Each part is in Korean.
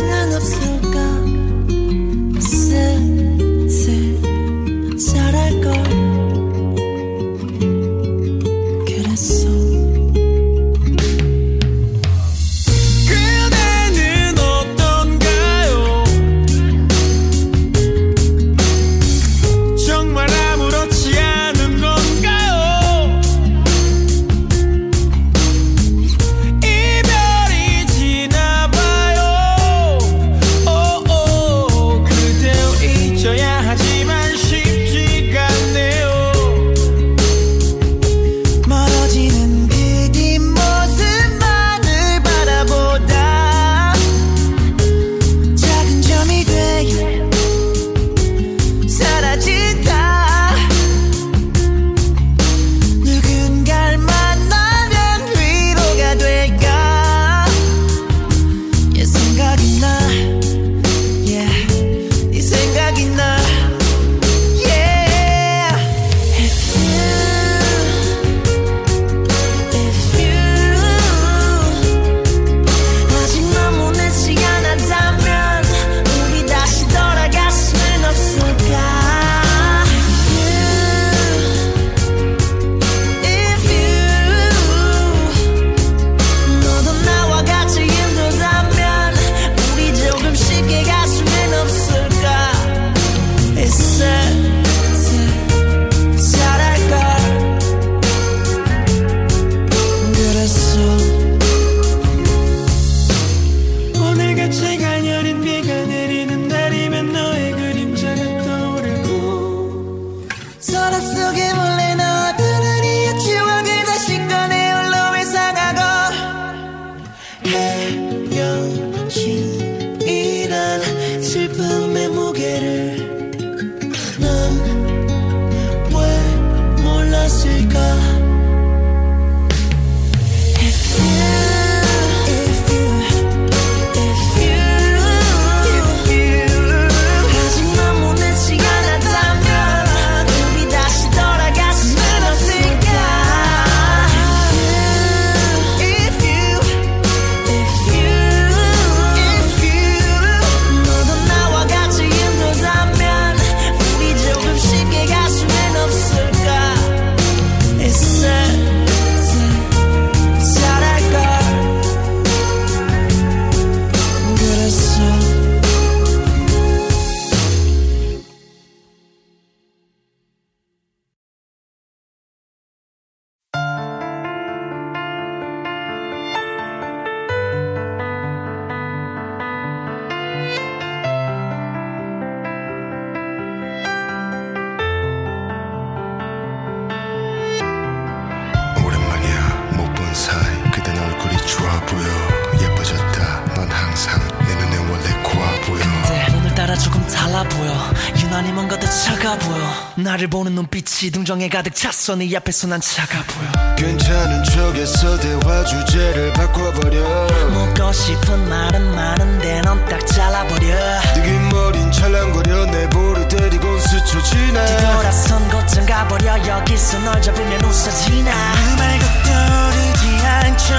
none of you 나를 보는 눈빛이 동정에 가득 찼어. 네 앞에서 난 차가 보여. 괜찮은 척에서 대화 주제를 바꿔버려. 묻고 싶은 말은 많은데 넌 딱 잘라버려. 느긴 머린 찰랑거려. 내 볼을 때리고 스쳐 지나. 뒤돌아선 곳쯤 가버려. 여기서 널 잡으면 웃어지나. 아무 그 말 걱정이지 않죠.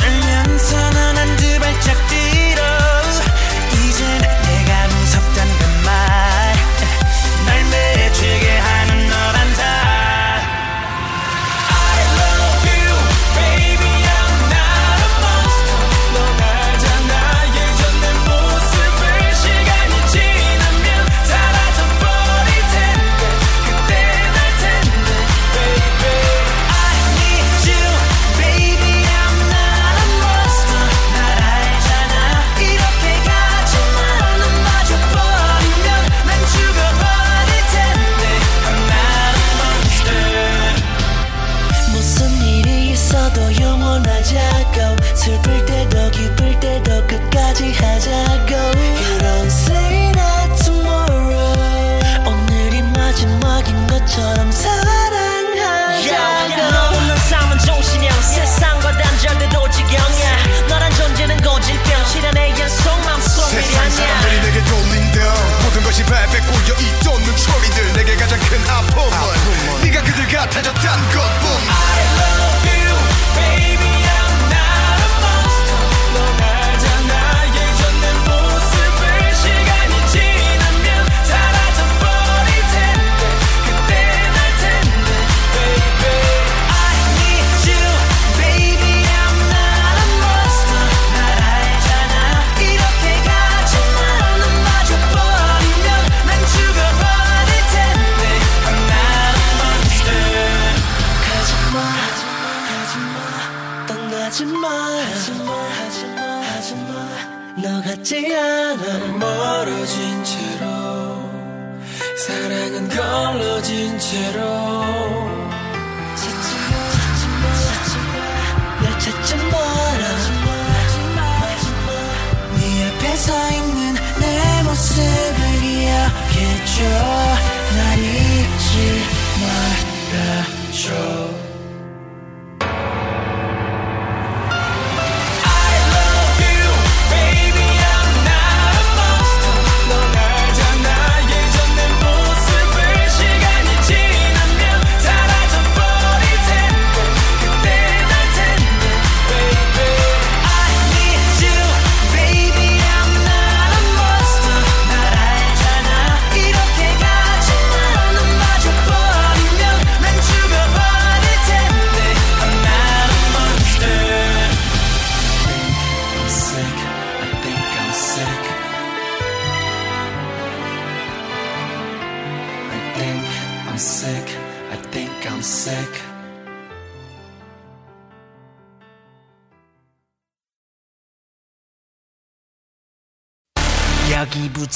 떨면서 넌한두 발짝 뛰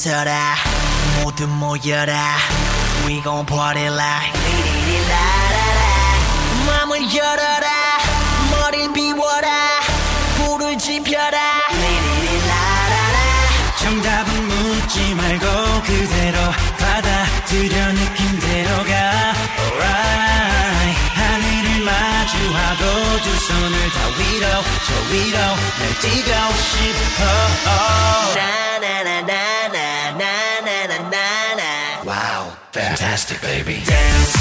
붙어라. 모두 모여라. We gon' party like 맘을 열어라. 머리를 비워라. 불을 지펴라. 정답은 묻지 말고 그대로 받아들여 느낌대로 가 Alright. 하늘을 마주하고 두 손을 다 위로 저 위로 날 뛰고 싶어 fantastic baby. dance.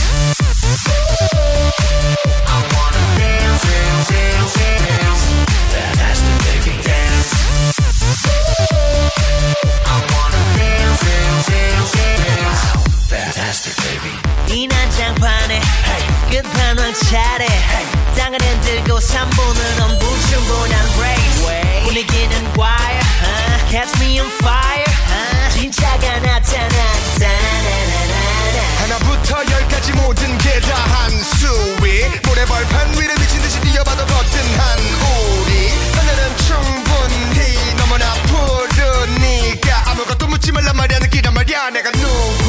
I wanna dance, dance, dance, dance. Fantastic baby. Dance. I wanna dance, dance, dance, dance. Fantastic baby. 이 난장판에 끝판왕 차례 땅을 흔들고 3분은 엄부 충분한 race 분위기는 wire uh, catch me on fire uh, 진짜가 나타난다 다 한수위. 모래벌판 위를 미친 듯이 뛰어봐도 거뜬한 우리. 하늘은 충분히 너무나 푸르니까 아무것도 묻지 말란 말이야. 느끼란 말이야. 내가 누군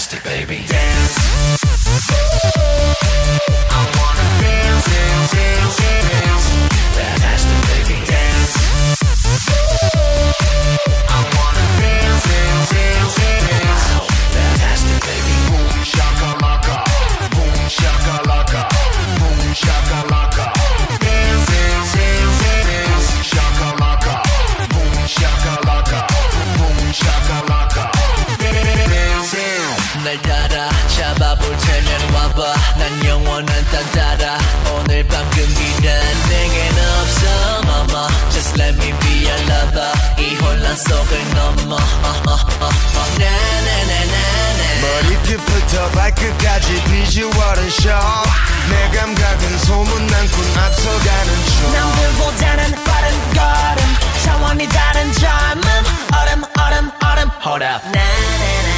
fantastic baby. dance. I wanna dance, dance, dance, dance. Fantastic baby. Dance. I wanna dance, dance, dance, dance. Fantastic baby. Boom shakalaka. Boom shakalaka. Boom shakalaka. 날 따라 잡아볼 테면 와봐. 난 영원한 딴 따라. 오늘 밤 금기는 내겐 없어 mama. Just let me be your lover. 이 혼란 속을 넘어. uh, uh, uh, uh. 나나나나나 머리끝부터 발끝까지 비주얼은 쇼. 내 감각은 소문난 꾼 앞서가는 중. 남들보다는 빠른 걸음. 차원이 다른 젊음. 얼음 얼음 얼음. Hold up. 나나나나나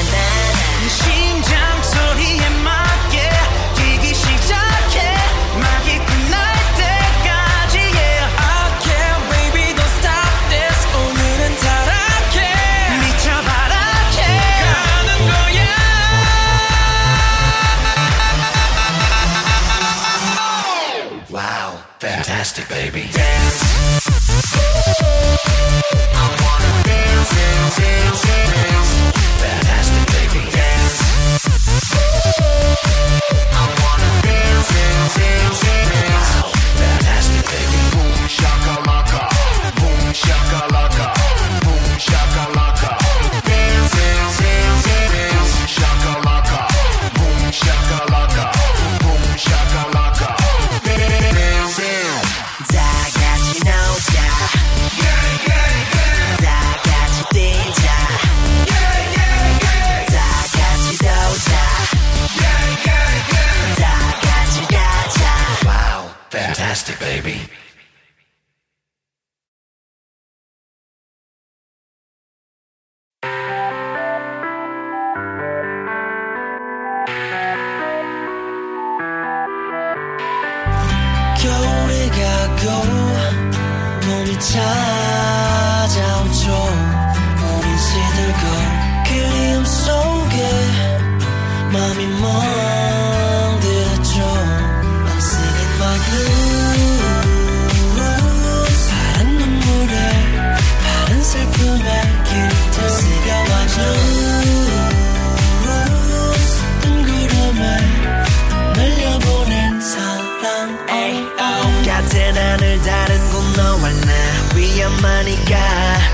fantastic, baby.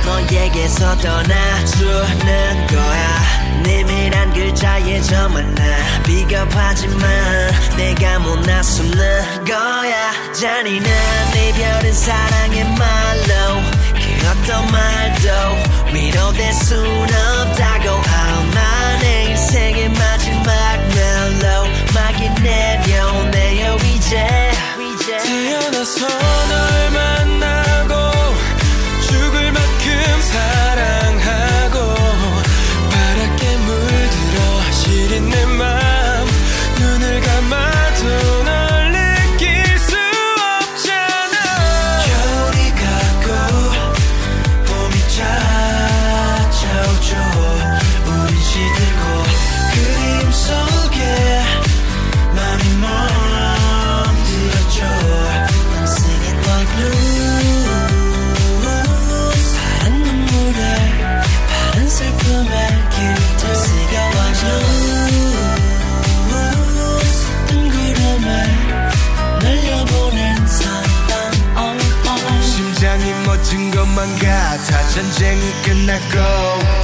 너에게서 떠나주는 거야. 내밀한 글자에 저만나 비겁하지만 내가 못나 숨는 거야. 잔인한 이별은 사랑의 말로 그 어떤 말도 위로될 순 없다. 것만 같아 전쟁이 끝났고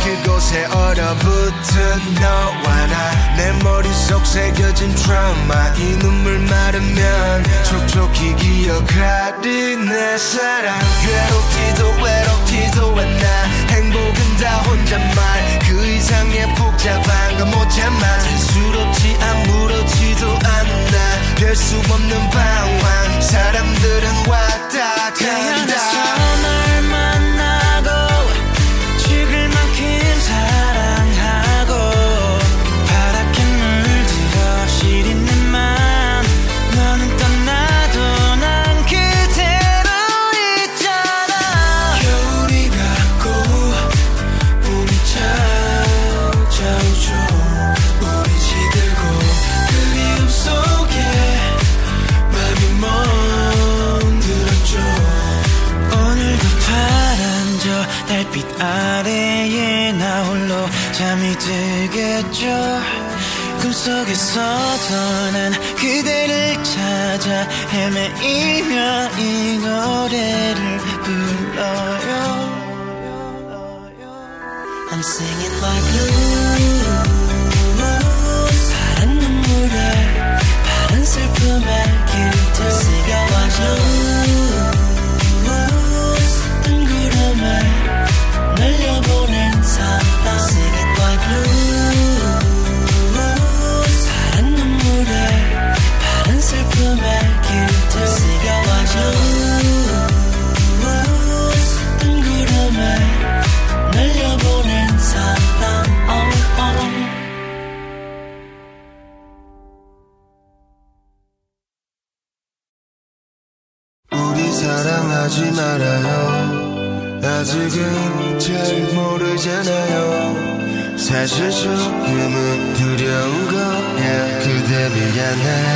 그곳에 얼어붙은 너와 나 내 머릿속 새겨진 트라우마 이 눈물 마르면 촉촉히 기억하리 내 사랑. 괴롭기도 외롭기도 않나? 행복은 다 혼잣말. 그 이상의 복잡한 건 못 참아. 수롭지 아무렇지도 않나 될 수 없는 방황. 사람들은 왔다 간다. I'm singing my blues. 사랑 눈물에 바른 슬픔에 길들 새겨와줘 사실 조금은 두려운 거 y 그대 미안해.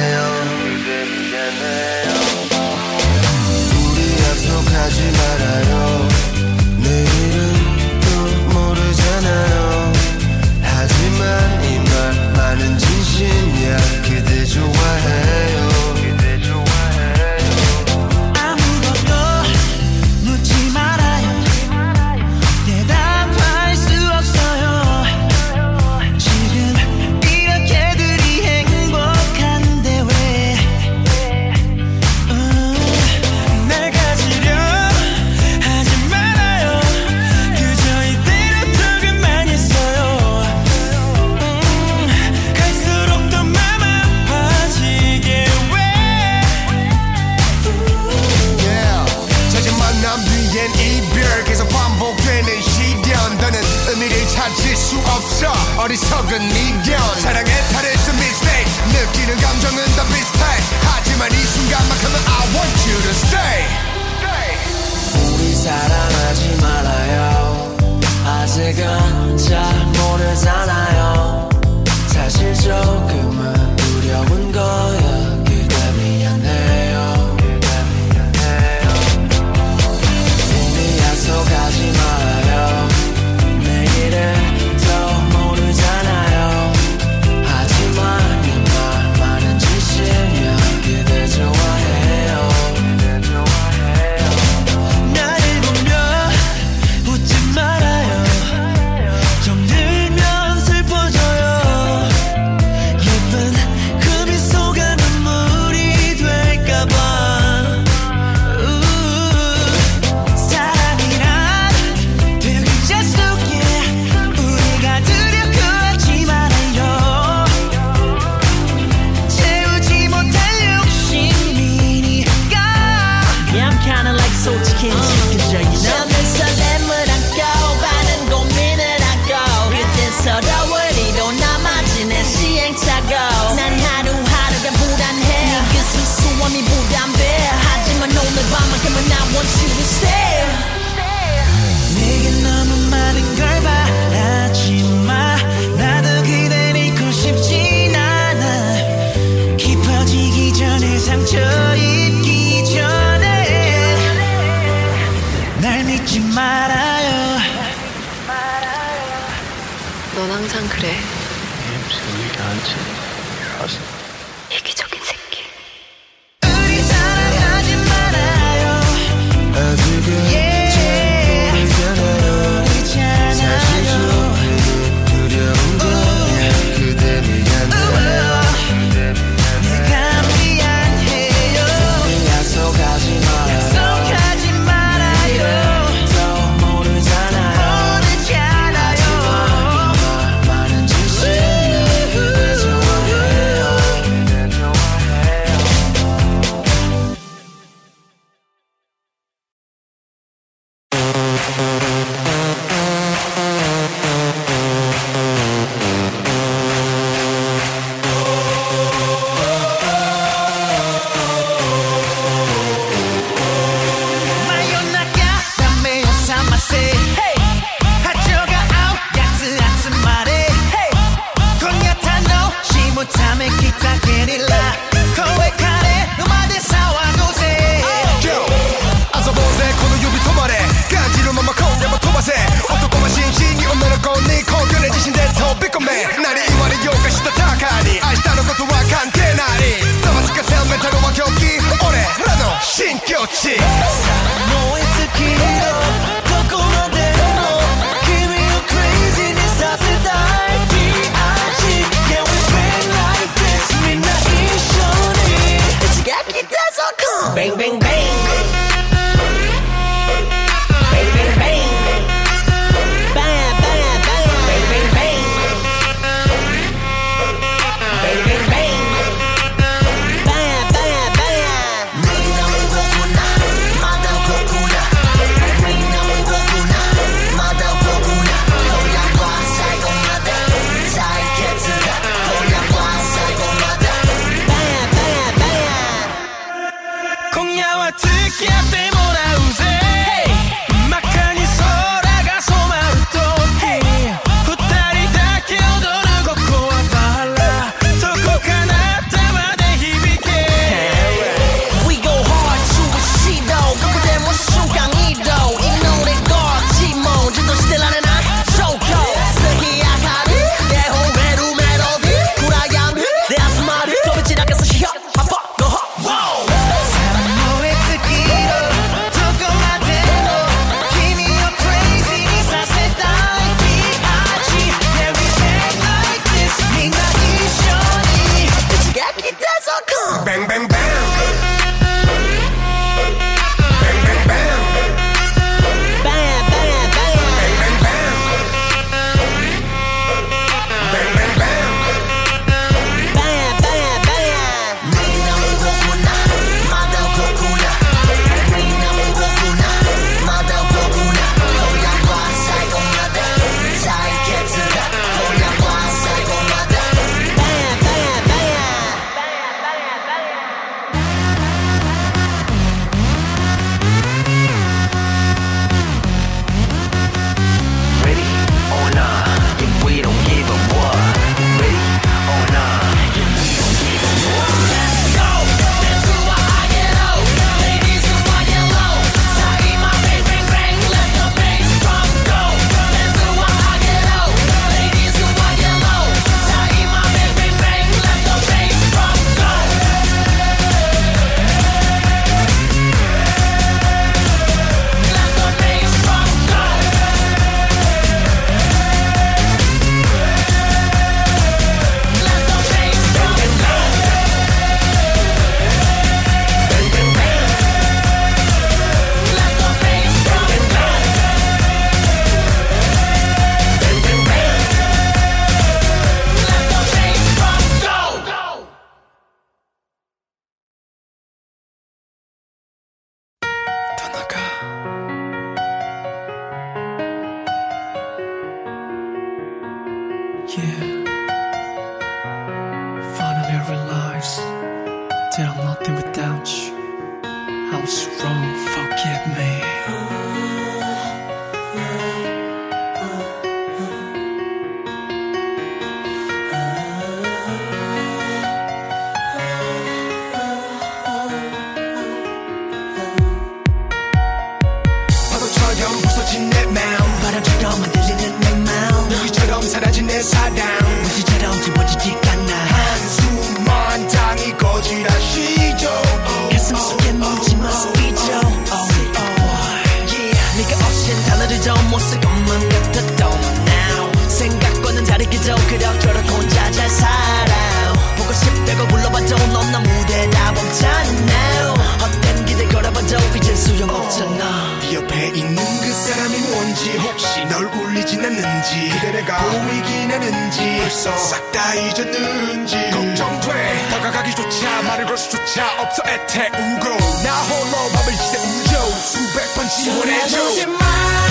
단어를 좀못쓸 것만 같았던 now. 생각과는 다르게도 그럭저럭 혼자 잘 살아 보고 싶다고 불러봐도 넌나 무대다 멈잖아 헛된 기대 걸어봐도 이젠 소용없잖아. 네 옆에 있는 그 사람이 뭔지 혹시 널 울리진 않는지 그대 내가 보이긴 하는지 벌써 싹 다 잊었는지 걱정돼. 다가가기조차 말을 걸 수조차 없어 애태우고 나 홀로 밤을 지새 우죠 수백 번 지원해줘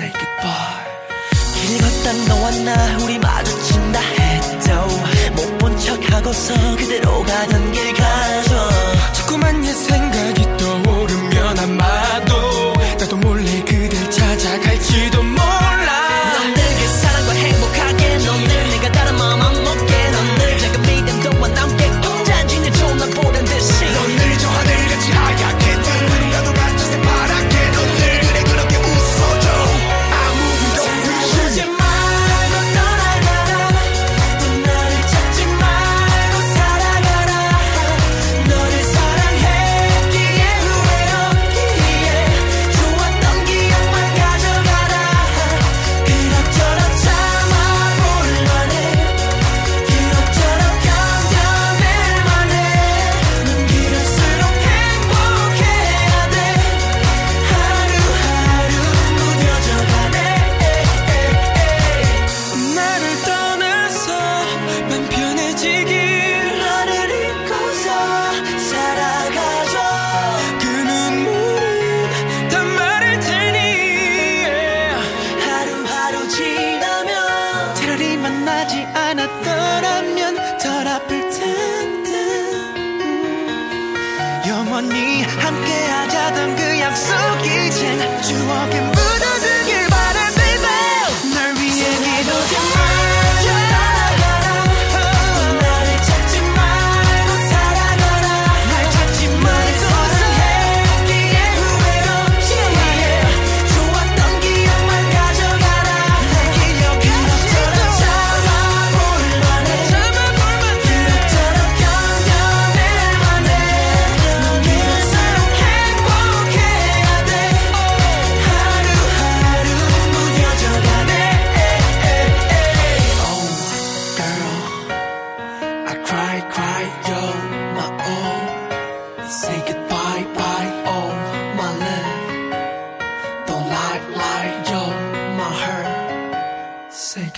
Say goodbye. 길 걷다 너와 나 우리 마주친다 해도 못 본 척하고서 그대로 가던 길 가죠. 자꾸만 옛생 이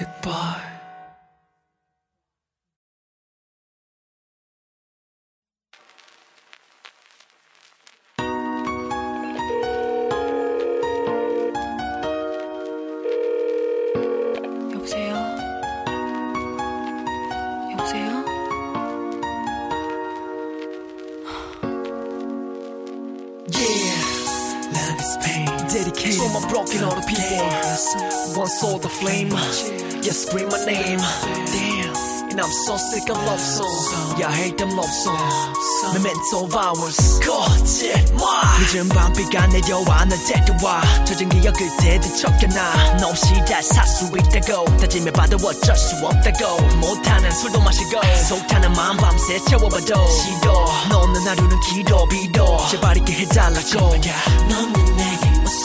goodbye. 여보세요? 여보세요? Yeah, love is pain. Dedicated to my broken hearted people. One soul the flame. Yeah, scream my name. Damn. And I'm so sick of love songs. Yeah, I hate them love songs. Memento of ours. 거짓말. 늦은 밤비가 내려와 널 데려와. 젖은 기억 그때 뒤척여놔. 너 없이 잘살수 있다고. 다짐해봐도 어쩔 수 없다고. 못하는 술도 마시고. 속타는 마음 밤새 채워봐도. 싫어. 너는 하루는 길어 빌어. 제발 있게 해달라고. 너는 내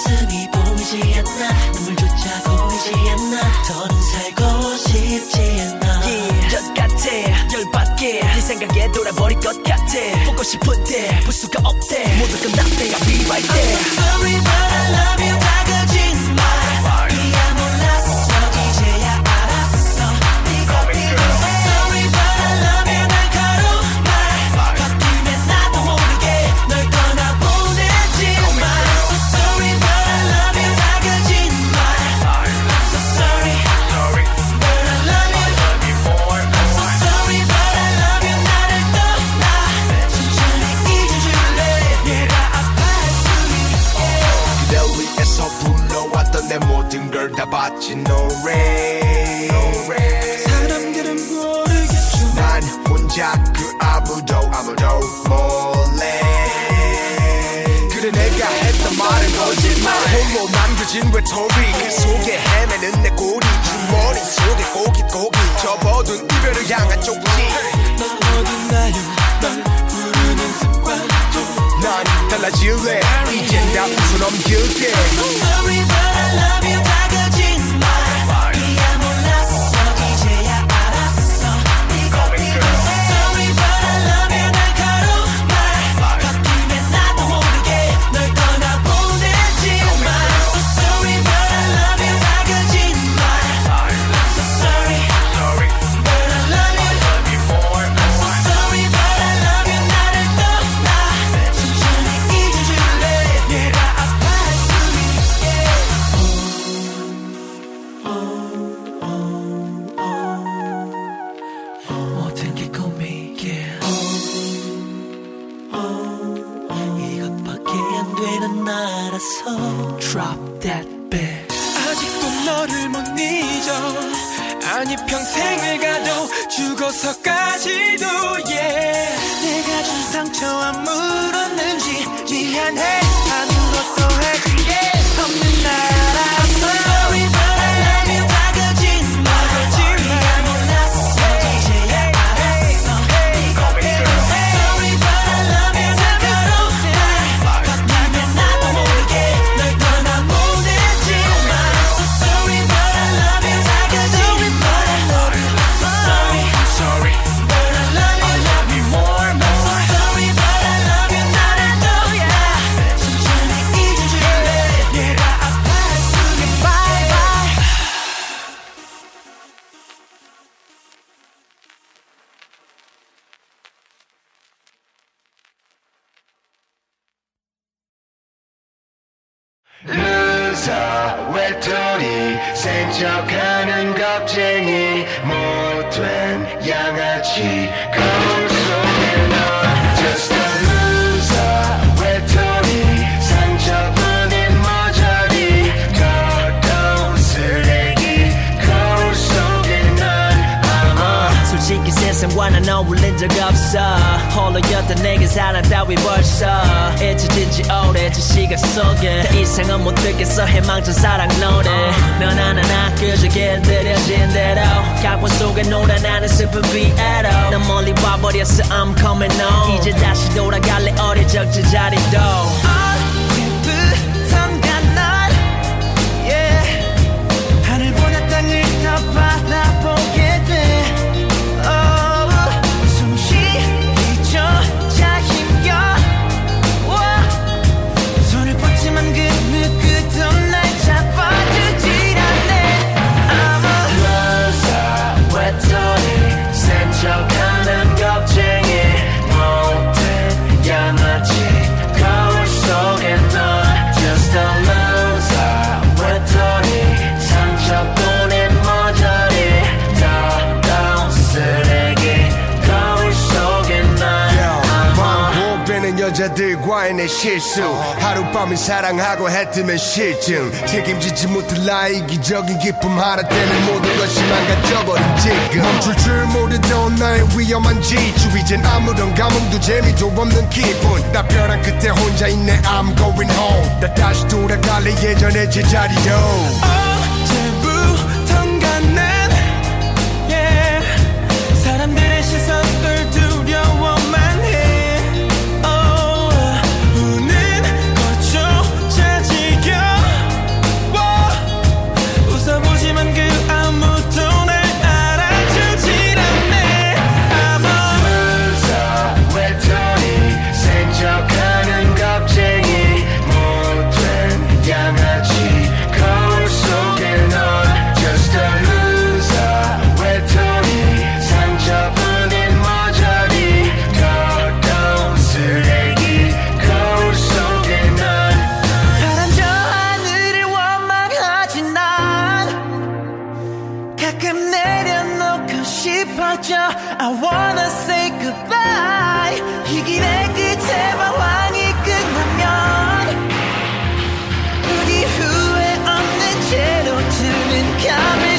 게 모습이 보이지 않나. 눈물조차 보이지 않나 더는 살고 싶지 않아 열 같아 열받게. 네 생각에 돌아버릴 것 같아. 보고 싶은데 볼 수가 없대. 모두 끝났대 I'll be right there Sorry but I love you 다 거짓 모든 걸다 바친 노래 사람들은 모르겠죠. 난 혼자 그 아무도 아무도 몰래. 그래 내가 했던 말은 거짓말. 홀로 남겨진 외톨이 그 속에 헤매는 내 꼬리 주머니 속에 고깃고기. 접어둔 이별을 향한 쪽지. 넌 어딨나요. 널 부르는 습관 난 달라질래. 이젠 다 웃어 넘길게 love you 세상과 난 어울린 적 없어. 홀로였던 내게 따위 벌써. 잊혀진 지 오래전 시간 속에. 더 이상은 못 듣겠어. 해망전 사랑 노래. 넌 하나나 그저 길들여진 대로. 각본 속에 놀아 나는 슬픈 비애로. 난 멀리 와버렸어. I'm coming home. 이제 다시 돌아갈래. 어릴 적 제자리도 실수. 하룻밤을 사랑하고 해뜨면 실증. 책임지지 못할 나의 이기적인 기쁨. 하나 때문에 모든 것이 망가져버린 지금. 멈출 줄 모르던 나의 위험한 지주. 이젠 아무런 감흥도 재미도 없는 기분. 나 벼랑 끝에 혼자 있네. I'm going home. 나 다시 돌아갈래. 예전의 제자리로 가끔 내려놓고 싶어져. I wanna say goodbye. 이 길의 끝에 방황이 끝나면 우리 후회 없는 채로 드는 감을